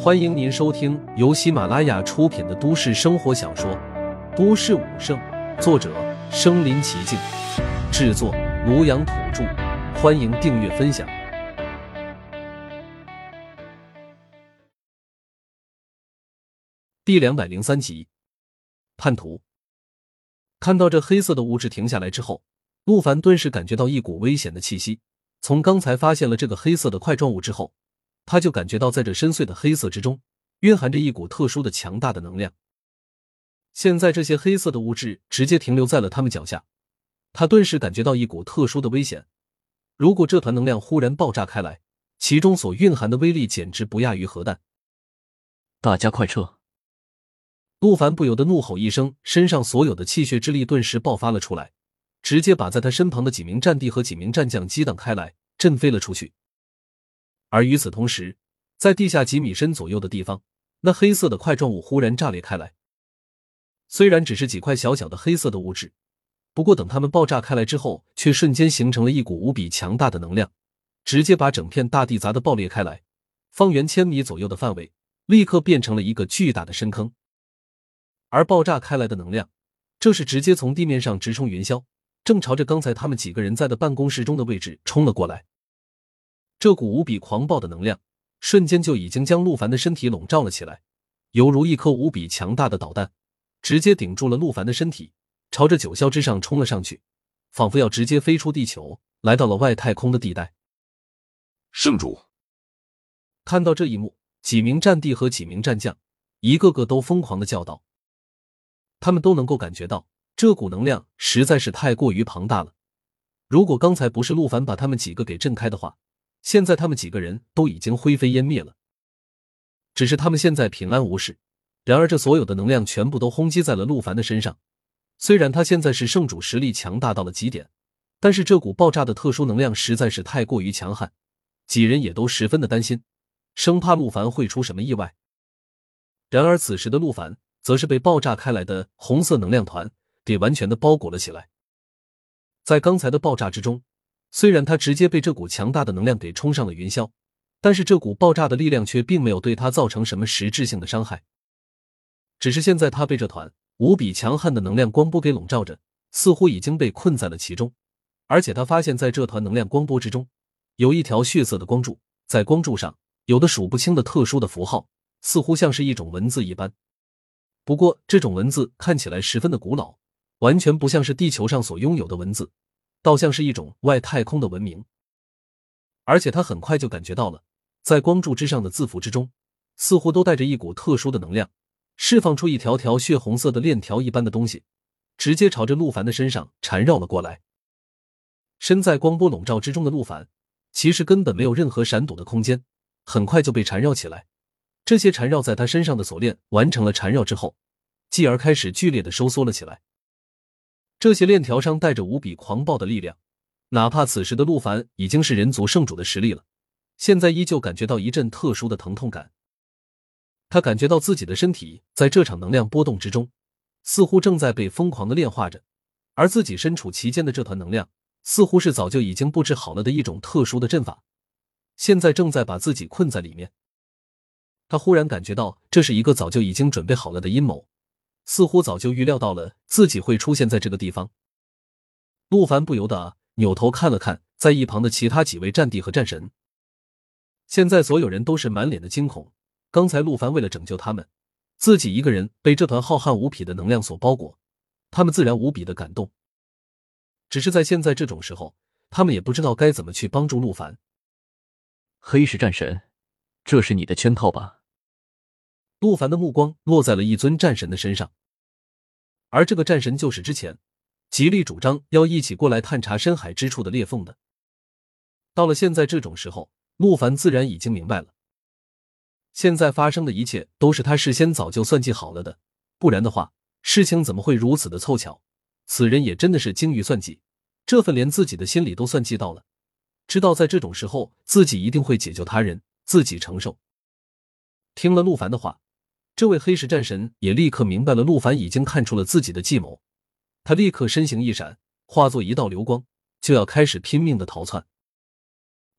欢迎您收听由喜马拉雅出品的都市生活小说《都市武圣》，作者：身临其境，制作：庐阳土著。欢迎订阅分享。第两百零三集，叛徒。看到这黑色的物质停下来之后，陆凡顿时感觉到一股危险的气息。从刚才发现了这个黑色的块状物之后。他就感觉到，在这深邃的黑色之中，蕴含着一股特殊的、强大的能量。现在这些黑色的物质直接停留在了他们脚下，他顿时感觉到一股特殊的危险。如果这团能量忽然爆炸开来，其中所蕴含的威力简直不亚于核弹。大家快撤！陆凡不由得怒吼一声，身上所有的气血之力顿时爆发了出来，直接把在他身旁的几名战地和几名战将激荡开来，震飞了出去。而与此同时，在地下几米深左右的地方，那黑色的块状物忽然炸裂开来。虽然只是几块小小的黑色的物质，不过等它们爆炸开来之后，却瞬间形成了一股无比强大的能量，直接把整片大地砸得爆裂开来。方圆千米左右的范围立刻变成了一个巨大的深坑。而爆炸开来的能量，这是直接从地面上直冲云霄，正朝着刚才他们几个人在的办公室中的位置冲了过来。这股无比狂暴的能量，瞬间就已经将陆凡的身体笼罩了起来，犹如一颗无比强大的导弹，直接顶住了陆凡的身体，朝着九霄之上冲了上去，仿佛要直接飞出地球，来到了外太空的地带。圣主看到这一幕，几名战帝和几名战将，一个个都疯狂的叫道：“他们都能够感觉到这股能量实在是太过于庞大了，如果刚才不是陆凡把他们几个给震开的话。”现在他们几个人都已经灰飞烟灭了，只是他们现在平安无事。然而，这所有的能量全部都轰击在了陆凡的身上。虽然他现在是圣主，实力强大到了极点，但是这股爆炸的特殊能量实在是太过于强悍，几人也都十分的担心，生怕陆凡会出什么意外。然而，此时的陆凡则是被爆炸开来的红色能量团给完全的包裹了起来，在刚才的爆炸之中。虽然他直接被这股强大的能量给冲上了云霄，但是这股爆炸的力量却并没有对他造成什么实质性的伤害。只是现在他被这团无比强悍的能量光波给笼罩着，似乎已经被困在了其中。而且他发现，在这团能量光波之中，有一条血色的光柱，在光柱上有的数不清的特殊的符号，似乎像是一种文字一般。不过，这种文字看起来十分的古老，完全不像是地球上所拥有的文字。倒像是一种外太空的文明，而且他很快就感觉到了，在光柱之上的字符之中，似乎都带着一股特殊的能量，释放出一条条血红色的链条一般的东西，直接朝着陆凡的身上缠绕了过来。身在光波笼罩之中的陆凡，其实根本没有任何闪躲的空间，很快就被缠绕起来。这些缠绕在他身上的锁链完成了缠绕之后，继而开始剧烈的收缩了起来。这些链条上带着无比狂暴的力量，哪怕此时的陆凡已经是人族圣主的实力了，现在依旧感觉到一阵特殊的疼痛感。他感觉到自己的身体在这场能量波动之中，似乎正在被疯狂的炼化着，而自己身处其间的这团能量，似乎是早就已经布置好了的一种特殊的阵法，现在正在把自己困在里面。他忽然感觉到这是一个早就已经准备好了的阴谋。似乎早就预料到了自己会出现在这个地方，陆凡不由得扭头看了看在一旁的其他几位战帝和战神。现在所有人都是满脸的惊恐。刚才陆凡为了拯救他们，自己一个人被这团浩瀚无比的能量所包裹，他们自然无比的感动。只是在现在这种时候，他们也不知道该怎么去帮助陆凡。黑石战神，这是你的圈套吧？陆凡的目光落在了一尊战神的身上，而这个战神就是之前极力主张要一起过来探查深海之处的裂缝的。到了现在这种时候，陆凡自然已经明白了，现在发生的一切都是他事先早就算计好了的，不然的话，事情怎么会如此的凑巧？此人也真的是精于算计，这份连自己的心里都算计到了，知道在这种时候自己一定会解救他人，自己承受。听了陆凡的话。这位黑石战神也立刻明白了，陆凡已经看出了自己的计谋，他立刻身形一闪，化作一道流光，就要开始拼命的逃窜。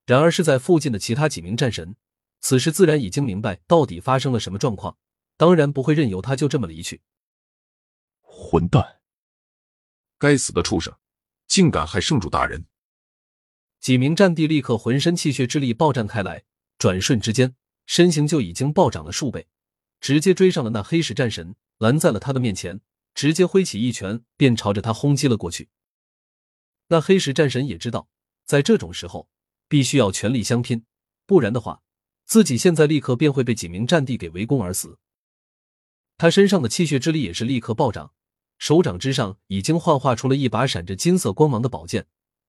然而是在附近的其他几名战神此时自然已经明白到底发生了什么状况，当然不会任由他就这么离去。混蛋！该死的畜生，竟敢害圣主大人！几名战帝立刻浑身气血之力暴战开来，转瞬之间，身形就已经暴涨了数倍，直接追上了那黑石战神，拦在了他的面前，直接挥起一拳便朝着他轰击了过去。那黑石战神也知道，在这种时候必须要全力相拼，不然的话，自己现在立刻便会被几名战地给围攻而死。他身上的气血之力也是立刻暴涨。手掌之上已经幻化出了一把闪着金色光芒的宝剑，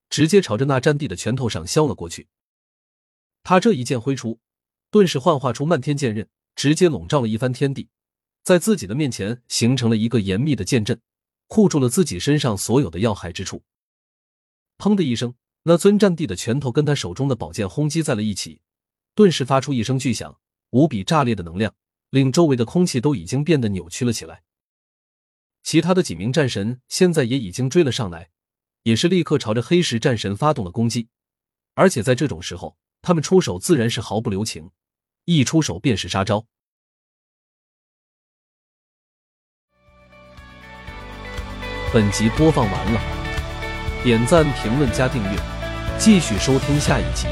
直接朝着那战地的拳头上削了过去。他这一剑挥出，顿时幻化出漫天剑刃，直接笼罩了一番天地，在自己的面前形成了一个严密的剑阵，护住了自己身上所有的要害之处。砰的一声，那尊战帝的拳头跟他手中的宝剑轰击在了一起，顿时发出一声巨响，无比炸裂的能量令周围的空气都已经变得扭曲了起来。其他的几名战神现在也已经追了上来，也是立刻朝着黑石战神发动了攻击。而且在这种时候，他们出手自然是毫不留情，一出手便是杀招。本集播放完了，点赞、评论、加订阅，继续收听下一集。